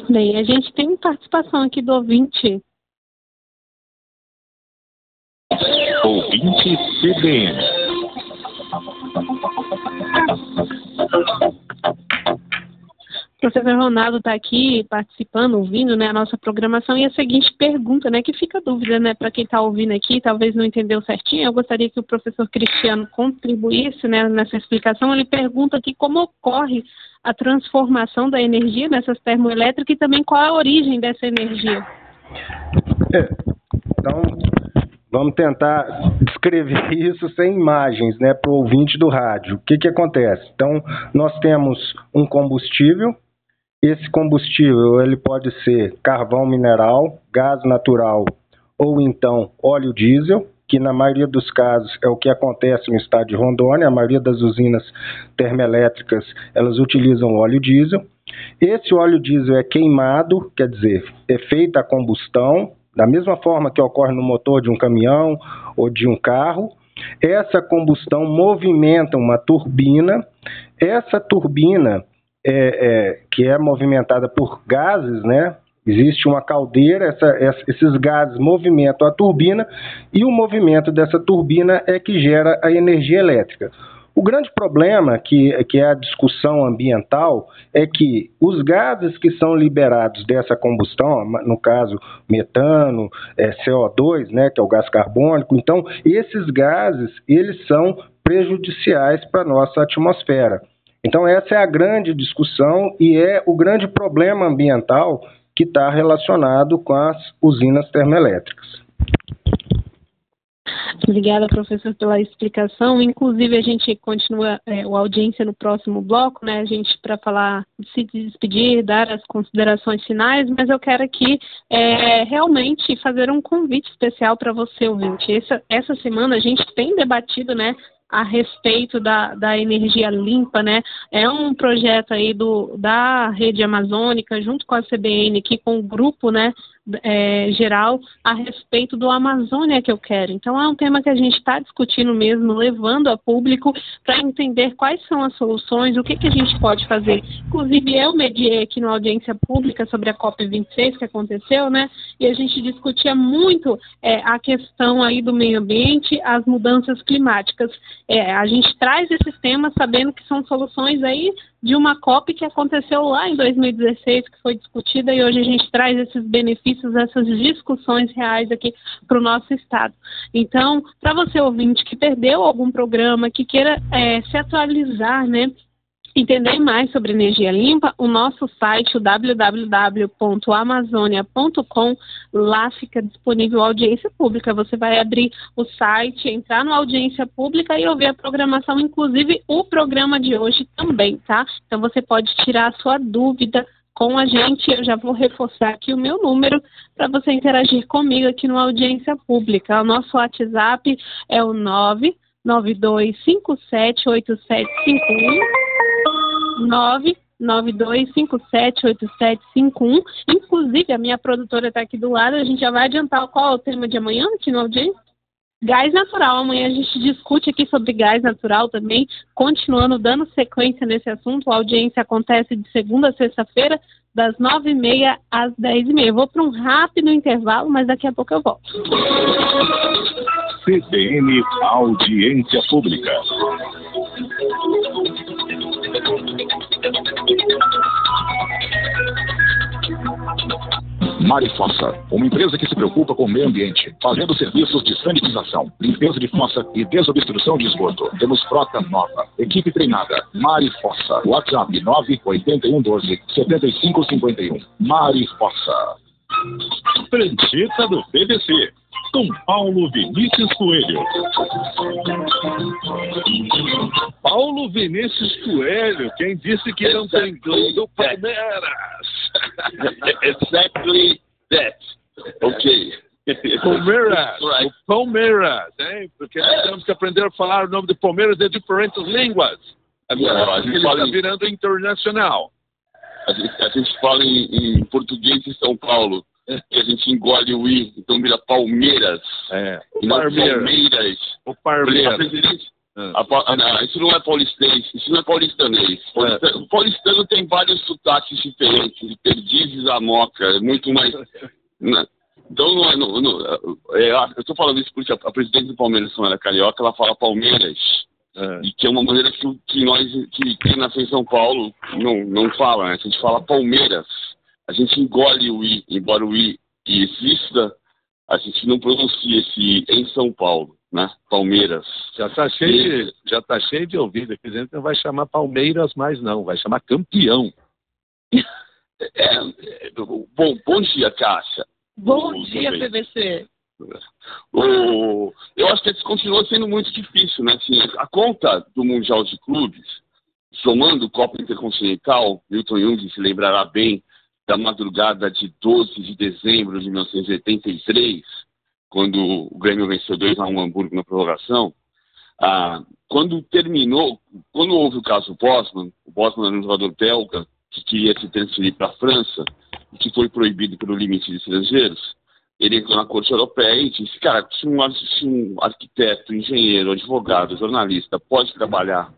S2: Bem, a gente tem participação aqui do ouvinte
S1: Ouvinte CBN.
S2: O professor Ronaldo está aqui participando, ouvindo né, a nossa programação e a seguinte pergunta, né, que fica dúvida né, para quem está ouvindo aqui, talvez não entendeu certinho, eu gostaria que o professor Cristiano contribuísse né, nessa explicação. Ele pergunta aqui como ocorre a transformação da energia nessas termoelétricas e também qual a origem dessa energia.
S4: É, então, Vamos tentar descrever isso sem imagens, né, para o ouvinte do rádio. O que, que acontece? Então, nós temos um combustível. Esse combustível ele pode ser carvão mineral, gás natural ou então óleo diesel, que na maioria dos casos é o que acontece no estado de Rondônia. A maioria das usinas termoelétricas elas utilizam óleo diesel. Esse óleo diesel é queimado, quer dizer, é feita a combustão da mesma forma que ocorre no motor de um caminhão ou de um carro. Essa combustão movimenta uma turbina. Essa turbina, é, é, que é movimentada por gases, né? Existe uma caldeira, essa, essa, esses gases movimentam a turbina e o movimento dessa turbina é que gera a energia elétrica. O grande problema, que, que é a discussão ambiental, é que os gases que são liberados dessa combustão, no caso metano, é, CO2, né, que é o gás carbônico, então esses gases eles são prejudiciais para a nossa atmosfera. Então essa é a grande discussão e é o grande problema ambiental que está relacionado com as usinas termoelétricas.
S2: Obrigada, professor, pela explicação. Inclusive, a gente continua é, a audiência no próximo bloco, né? A gente para falar, se despedir, dar as considerações finais, mas eu quero aqui é, realmente fazer um convite especial para você, ouvinte. Essa, essa semana a gente tem debatido, né? a respeito da, da energia limpa, né? É um projeto aí do, da rede amazônica, junto com a CBN, aqui com o grupo, né, é, geral a respeito do Amazônia que eu quero. Então é um tema que a gente está discutindo mesmo, levando a público para entender quais são as soluções, o que, que a gente pode fazer. Inclusive eu mediei aqui na audiência pública sobre a COP26 que aconteceu, né? E a gente discutia muito é, a questão aí do meio ambiente, as mudanças climáticas. É, a gente traz esses temas sabendo que são soluções aí de uma COP que aconteceu lá em 2016, que foi discutida, e hoje a gente traz esses benefícios, essas discussões reais aqui para o nosso Estado. Então, para você ouvinte que perdeu algum programa, que queira é, se atualizar, né? Entender mais sobre energia limpa, o nosso site, www.amazonia.com, lá fica disponível audiência pública. Você vai abrir o site, entrar no audiência pública e ouvir a programação, inclusive o programa de hoje também, tá? Então você pode tirar a sua dúvida com a gente. Eu já vou reforçar aqui o meu número para você interagir comigo aqui no audiência pública. O nosso WhatsApp é o 992578751. 992578751. Inclusive, a minha produtora está aqui do lado. A gente já vai adiantar qual é o tema de amanhã no audiência? Gás natural. Amanhã a gente discute aqui sobre gás natural também, continuando dando sequência nesse assunto. A audiência acontece de segunda a sexta-feira, das nove e meia às dez e meia. Vou para um rápido intervalo, mas daqui a pouco eu volto.
S1: CBN Audiência Pública.
S8: Marifossa, uma empresa que se preocupa com o meio ambiente, fazendo serviços de sanitização, limpeza de fossa e desobstrução de esgoto. Temos frota nova, equipe treinada. Marifossa, WhatsApp 98112 7551. Marifossa.
S1: Prancheta do PVC, com Paulo Vinícius Coelho.
S5: Paulo Vinícius Coelho, quem disse que não tem do Palmeiras?
S9: exactly that. Ok.
S5: Palmeiras, right. o Palmeiras, hein? Porque nós temos que aprender a falar o nome de Palmeiras de diferentes línguas. Agora, ele está virando internacional.
S9: A gente, a gente fala em, em, português em São Paulo. E a gente engole o I, então vira Palmeiras.
S5: É.
S9: E não Palmeiras.
S5: O Palmeiras.
S9: A, a, não, isso não é paulistense, isso não é paulistanês. Paulistano, é. paulistano tem vários sotaques diferentes, perdizes a moca, é muito mais. Então, não é, não, não, é, eu estou falando isso porque a, a presidente do Palmeiras, Samara Carioca, ela fala Palmeiras, é. e que é uma maneira que, que nós, que quem nasceu em São Paulo, não, não fala, né? A gente fala Palmeiras. A gente engole o I, embora o I exista, a gente não pronuncia esse I em São Paulo né? Palmeiras.
S5: Já está cheio, de, já tá cheio de ouvido aqui dentro, não vai chamar Palmeiras mais não, vai chamar campeão.
S9: É, é, bom, bom dia, Cássia.
S2: Bom o, dia, PVC.
S9: O, eu acho que isso continua sendo muito difícil, né? Assim, a conta do Mundial de Clubes, somando o Copa Intercontinental, Milton Jung se lembrará bem da madrugada de 12 de dezembro de 1983, quando o Grêmio venceu 2 a 1 Hamburgo na prorrogação, ah, quando terminou, quando houve o caso Bosman, o Bosman era um jogador belga que queria se transferir para a França e que foi proibido pelo limite de estrangeiros, ele entrou na Corte Europeia e disse, cara, se um, se um arquiteto, engenheiro, advogado, jornalista pode trabalhar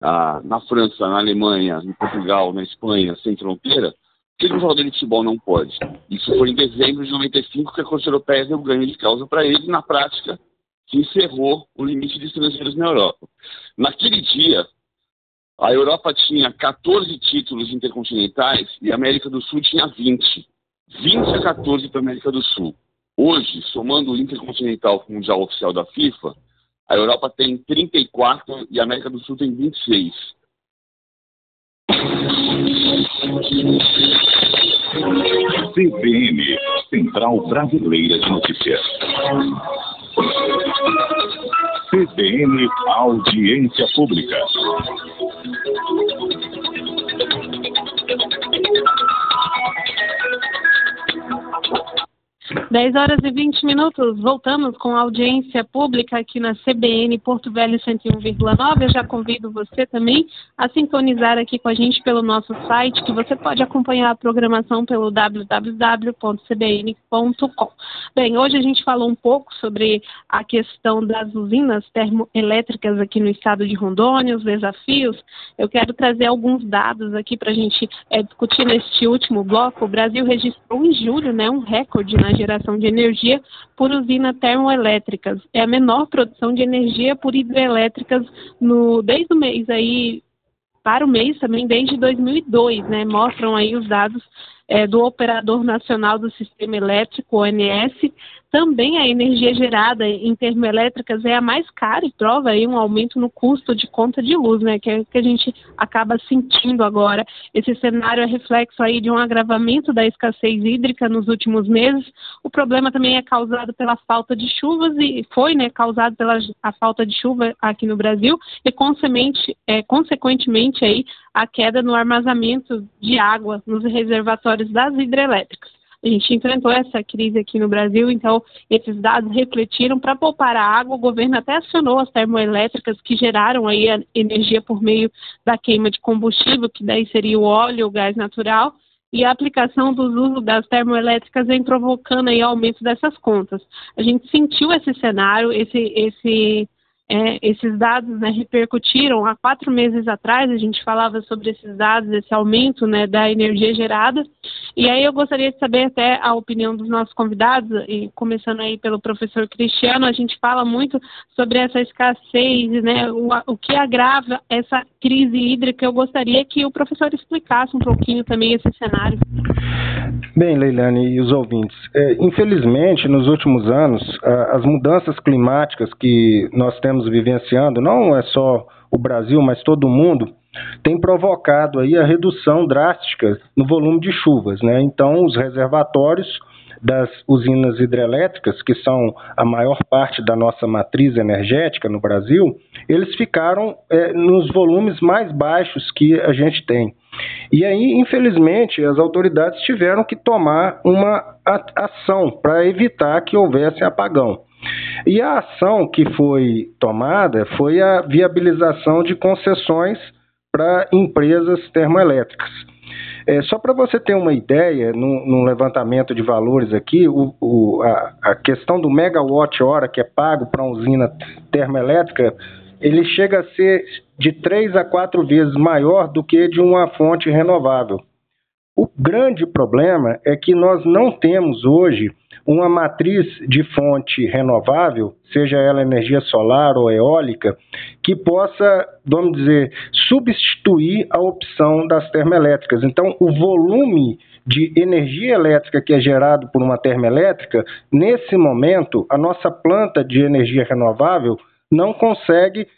S9: ah, na França, na Alemanha, em Portugal, na Espanha, sem fronteira, que um jogador de futebol não pode? Isso foi em dezembro de 95 que a Corte Europeia deu ganho de causa para ele, na prática, se encerrou o limite de estrangeiros na Europa. Naquele dia, a Europa tinha 14 títulos intercontinentais e a América do Sul tinha 20. 20 a 14 para a América do Sul. Hoje, somando o Intercontinental com o Mundial Oficial da FIFA, a Europa tem 34 e a América do Sul tem 26.
S8: CBN, Central Brasileira de Notícias. CBN Audiência Pública.
S2: 10 horas e 20 minutos, voltamos com audiência pública aqui na CBN Porto Velho 101,9. Eu já convido você também a sintonizar aqui com a gente pelo nosso site, que você pode acompanhar a programação pelo www.cbn.com. Bem, hoje a gente falou um pouco sobre a questão das usinas termoelétricas aqui no estado de Rondônia, os desafios. Eu quero trazer alguns dados aqui para a gente é, discutir neste último bloco. O Brasil registrou em julho né, um recorde na geração de energia por usina termoelétricas. É a menor produção de energia por hidrelétricas no, desde o mês aí para o mês também desde 2002, né? Mostram aí os dados é, do Operador Nacional do Sistema Elétrico, ONS, também a energia gerada em termoelétricas é a mais cara e prova aí um aumento no custo de conta de luz, né, que é que a gente acaba sentindo agora. Esse cenário é reflexo aí de um agravamento da escassez hídrica nos últimos meses. O problema também é causado pela falta de chuvas e foi, né, causado pela a falta de chuva aqui no Brasil e consequentemente, é, consequentemente aí a queda no armazenamento de água nos reservatórios das hidrelétricas. A gente enfrentou essa crise aqui no Brasil, então esses dados refletiram para poupar a água. O governo até acionou as termoelétricas que geraram aí a energia por meio da queima de combustível, que daí seria o óleo, o gás natural, e a aplicação dos usos das termoelétricas vem provocando aí aumento dessas contas. A gente sentiu esse cenário, esse, esse é, esses dados né, repercutiram há quatro meses atrás, a gente falava sobre esses dados, esse aumento né, da energia gerada. E aí eu gostaria de saber até a opinião dos nossos convidados, e começando aí pelo professor Cristiano, a gente fala muito sobre essa escassez, né, o, o que agrava essa crise hídrica. Eu gostaria que o professor explicasse um pouquinho também esse cenário.
S4: Bem, Leilane e os ouvintes, é, infelizmente, nos últimos anos, as mudanças climáticas que nós temos vivenciando, não é só o Brasil, mas todo o mundo, tem provocado aí a redução drástica no volume de chuvas, né? Então, os reservatórios das usinas hidrelétricas, que são a maior parte da nossa matriz energética no Brasil, eles ficaram é, nos volumes mais baixos que a gente tem. E aí, infelizmente, as autoridades tiveram que tomar uma ação para evitar que houvesse apagão. E a ação que foi tomada foi a viabilização de concessões para empresas termoelétricas. É, só para você ter uma ideia, num, levantamento de valores aqui, o, o, a, a, questão do megawatt-hora que é pago para uma usina termoelétrica, ele chega a ser de três a quatro vezes maior do que de uma fonte renovável. O grande problema é que nós não temos hoje uma matriz de fonte renovável, seja ela energia solar ou eólica, que possa, vamos dizer, substituir a opção das termoelétricas. Então, o volume de energia elétrica que é gerado por uma termoelétrica, nesse momento, a nossa planta de energia renovável não consegue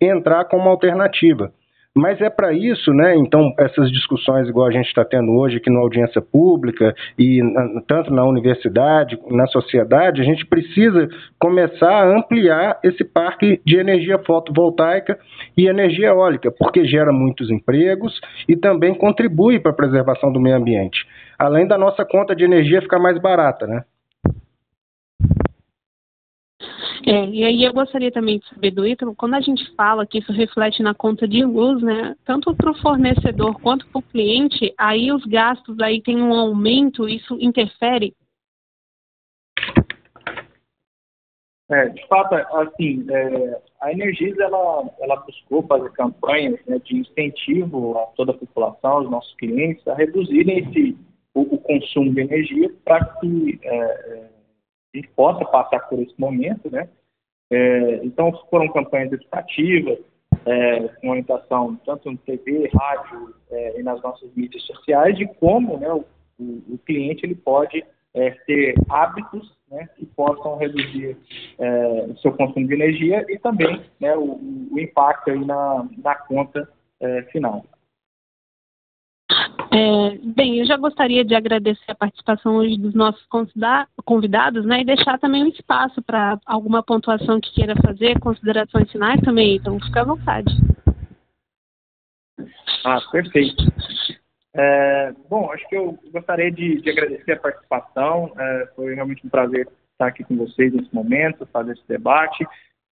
S4: entrar como alternativa. Mas é para isso, né? Então, essas discussões, igual a gente está tendo hoje aqui na audiência pública, e tanto na universidade, na sociedade, a gente precisa começar a ampliar esse parque de energia fotovoltaica e energia eólica, porque gera muitos empregos e também contribui para a preservação do meio ambiente. Além da nossa conta de energia ficar mais barata, né?
S2: É, e aí eu gostaria também de saber do Ítalo, quando a gente fala que isso reflete na conta de luz, né, tanto para o fornecedor quanto para o cliente, aí os gastos aí tem um aumento, isso interfere?
S3: É, de fato, assim, é, a Energisa ela, ela buscou fazer campanhas né, de incentivo a toda a população, aos nossos clientes, a reduzirem esse, o, o consumo de energia para que é, é, a gente possa passar por esse momento, né? É, então, foram campanhas educativas, é, com orientação tanto no TV, rádio é, e nas nossas mídias sociais, de como né, o, o, cliente ele pode é, ter hábitos né, que possam reduzir é, o seu consumo de energia e também né, o, o, impacto aí na, na conta é, final.
S2: É, bem, eu já gostaria de agradecer a participação hoje dos nossos convidados, né, e deixar também um espaço para alguma pontuação que queira fazer, considerações finais também, então fica à vontade.
S3: Ah, perfeito. É, bom, acho que eu gostaria de, de agradecer a participação. É, foi realmente um prazer estar aqui com vocês nesse momento, fazer esse debate.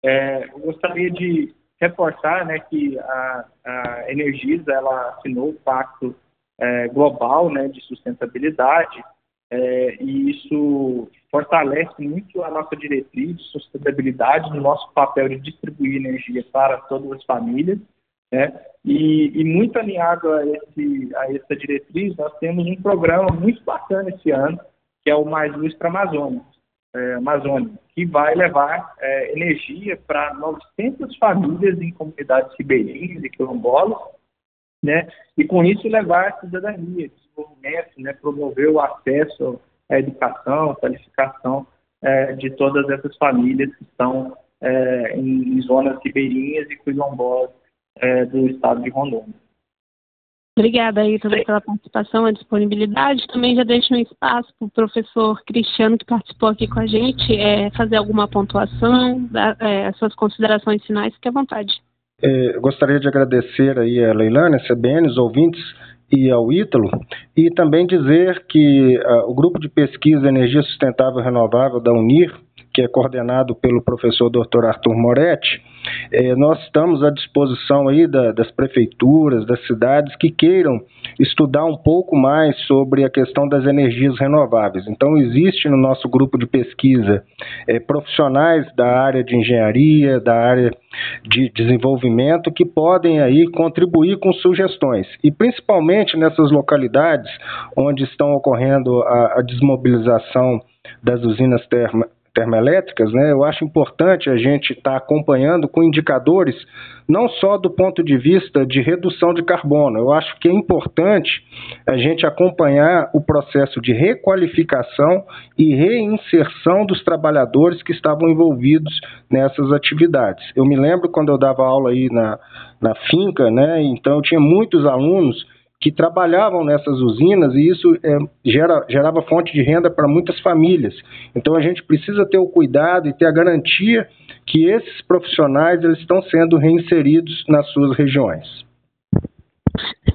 S3: É, eu gostaria de reforçar né, que a, a Energisa ela assinou o Pacto é, Global né, de Sustentabilidade é, e isso fortalece muito a nossa diretriz de sustentabilidade no nosso papel de distribuir energia para todas as famílias. Né? E, e, muito alinhado a, esse, a essa diretriz, nós temos um programa muito bacana esse ano, que é o Mais Luz para Amazônia, é, Amazônia, que vai levar é, energia para 900 famílias em comunidades ribeirinhas e quilombolas, né? e com isso levar a cidadania, desenvolvimento, né? promover o acesso à educação, à qualificação é, de todas essas famílias que estão é, em, zonas ribeirinhas e quilombolas é, do estado de Rondônia.
S2: Obrigada aí também pela participação, a disponibilidade. Também já deixo um espaço para o professor Cristiano, que participou aqui com a gente, é, fazer alguma pontuação, dar, é, suas considerações finais, fique à vontade.
S4: É, gostaria de agradecer aí a Leilane, a CBN, os ouvintes e ao Ítalo, e também dizer que uh, o grupo de pesquisa Energia Sustentável Renovável da UNIR, que é coordenado pelo professor Dr. Arthur Moretti, é, nós estamos à disposição aí da, das prefeituras, das cidades que queiram estudar um pouco mais sobre a questão das energias renováveis. Então, existe no nosso grupo de pesquisa é, profissionais da área de engenharia, da área de desenvolvimento que podem aí contribuir com sugestões e principalmente nessas localidades onde estão ocorrendo a, a desmobilização das usinas termo, termoelétricas, né, eu acho importante a gente estar tá acompanhando com indicadores não só do ponto de vista de redução de carbono, eu acho que é importante a gente acompanhar o processo de requalificação e reinserção dos trabalhadores que estavam envolvidos nessas atividades. Eu me lembro quando eu dava aula aí na, na finca, né, então eu tinha muitos alunos que trabalhavam nessas usinas e isso é, gera, gerava fonte de renda para muitas famílias. Então a gente precisa ter o cuidado e ter a garantia que esses profissionais eles estão sendo reinseridos nas suas regiões.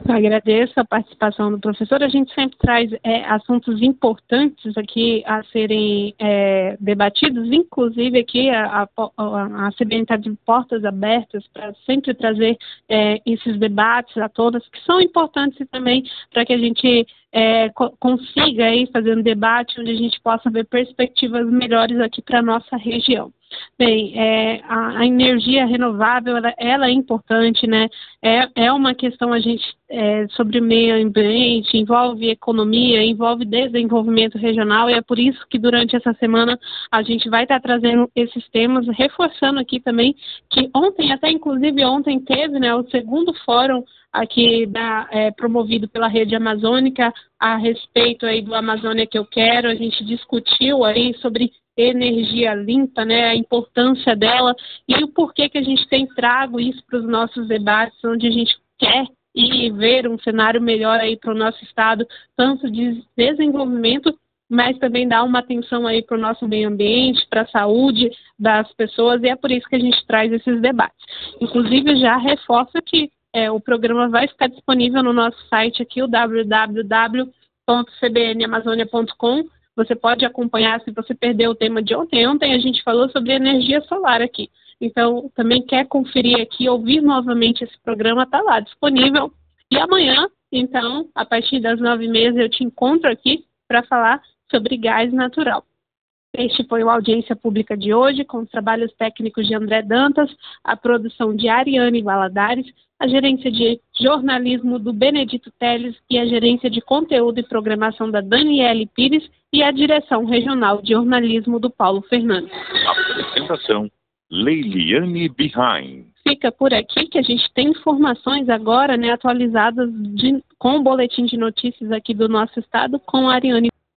S2: Agradeço a participação do professor. A gente sempre traz é, assuntos importantes aqui a serem é, debatidos, inclusive aqui a, a, a CBN está de portas abertas para sempre trazer é, esses debates a todas, que são importantes também para que a gente é, consiga aí fazer um debate onde a gente possa ver perspectivas melhores aqui para nossa região. Bem, é, a, a, energia renovável, ela, ela, é importante, né? É, é uma questão a gente é, sobre meio ambiente, envolve economia, envolve desenvolvimento regional e é por isso que durante essa semana a gente vai estar trazendo esses temas, reforçando aqui também que ontem, até inclusive ontem teve, né, o segundo fórum aqui da, é, promovido pela Rede Amazônica a respeito aí do Amazônia que eu quero. A gente discutiu aí sobre energia limpa, né, a importância dela e o porquê que a gente tem trago isso para os nossos debates, onde a gente quer e ver um cenário melhor aí para o nosso estado, tanto de desenvolvimento, mas também dar uma atenção aí para o nosso meio ambiente, para a saúde das pessoas, e é por isso que a gente traz esses debates. Inclusive, já reforço que é, o programa vai ficar disponível no nosso site aqui, o www.cbnamazônia.com. Você pode acompanhar se você perdeu o tema de ontem. Ontem a gente falou sobre energia solar aqui. Então, também quer conferir aqui, ouvir novamente esse programa, está lá disponível. E amanhã, então, a partir das nove e meia, eu te encontro aqui para falar sobre gás natural. Este foi o Audiência Pública de hoje, com os trabalhos técnicos de André Dantas, a produção de Ariane Valadares, a gerência de jornalismo do Benedito Teles e a gerência de conteúdo e programação da Daniele Pires e a direção regional de jornalismo do Paulo Fernandes.
S1: Apresentação: Leiliane Behind.
S2: Fica por aqui que a gente tem informações agora né, atualizadas de, com o boletim de notícias aqui do nosso estado com a Ariane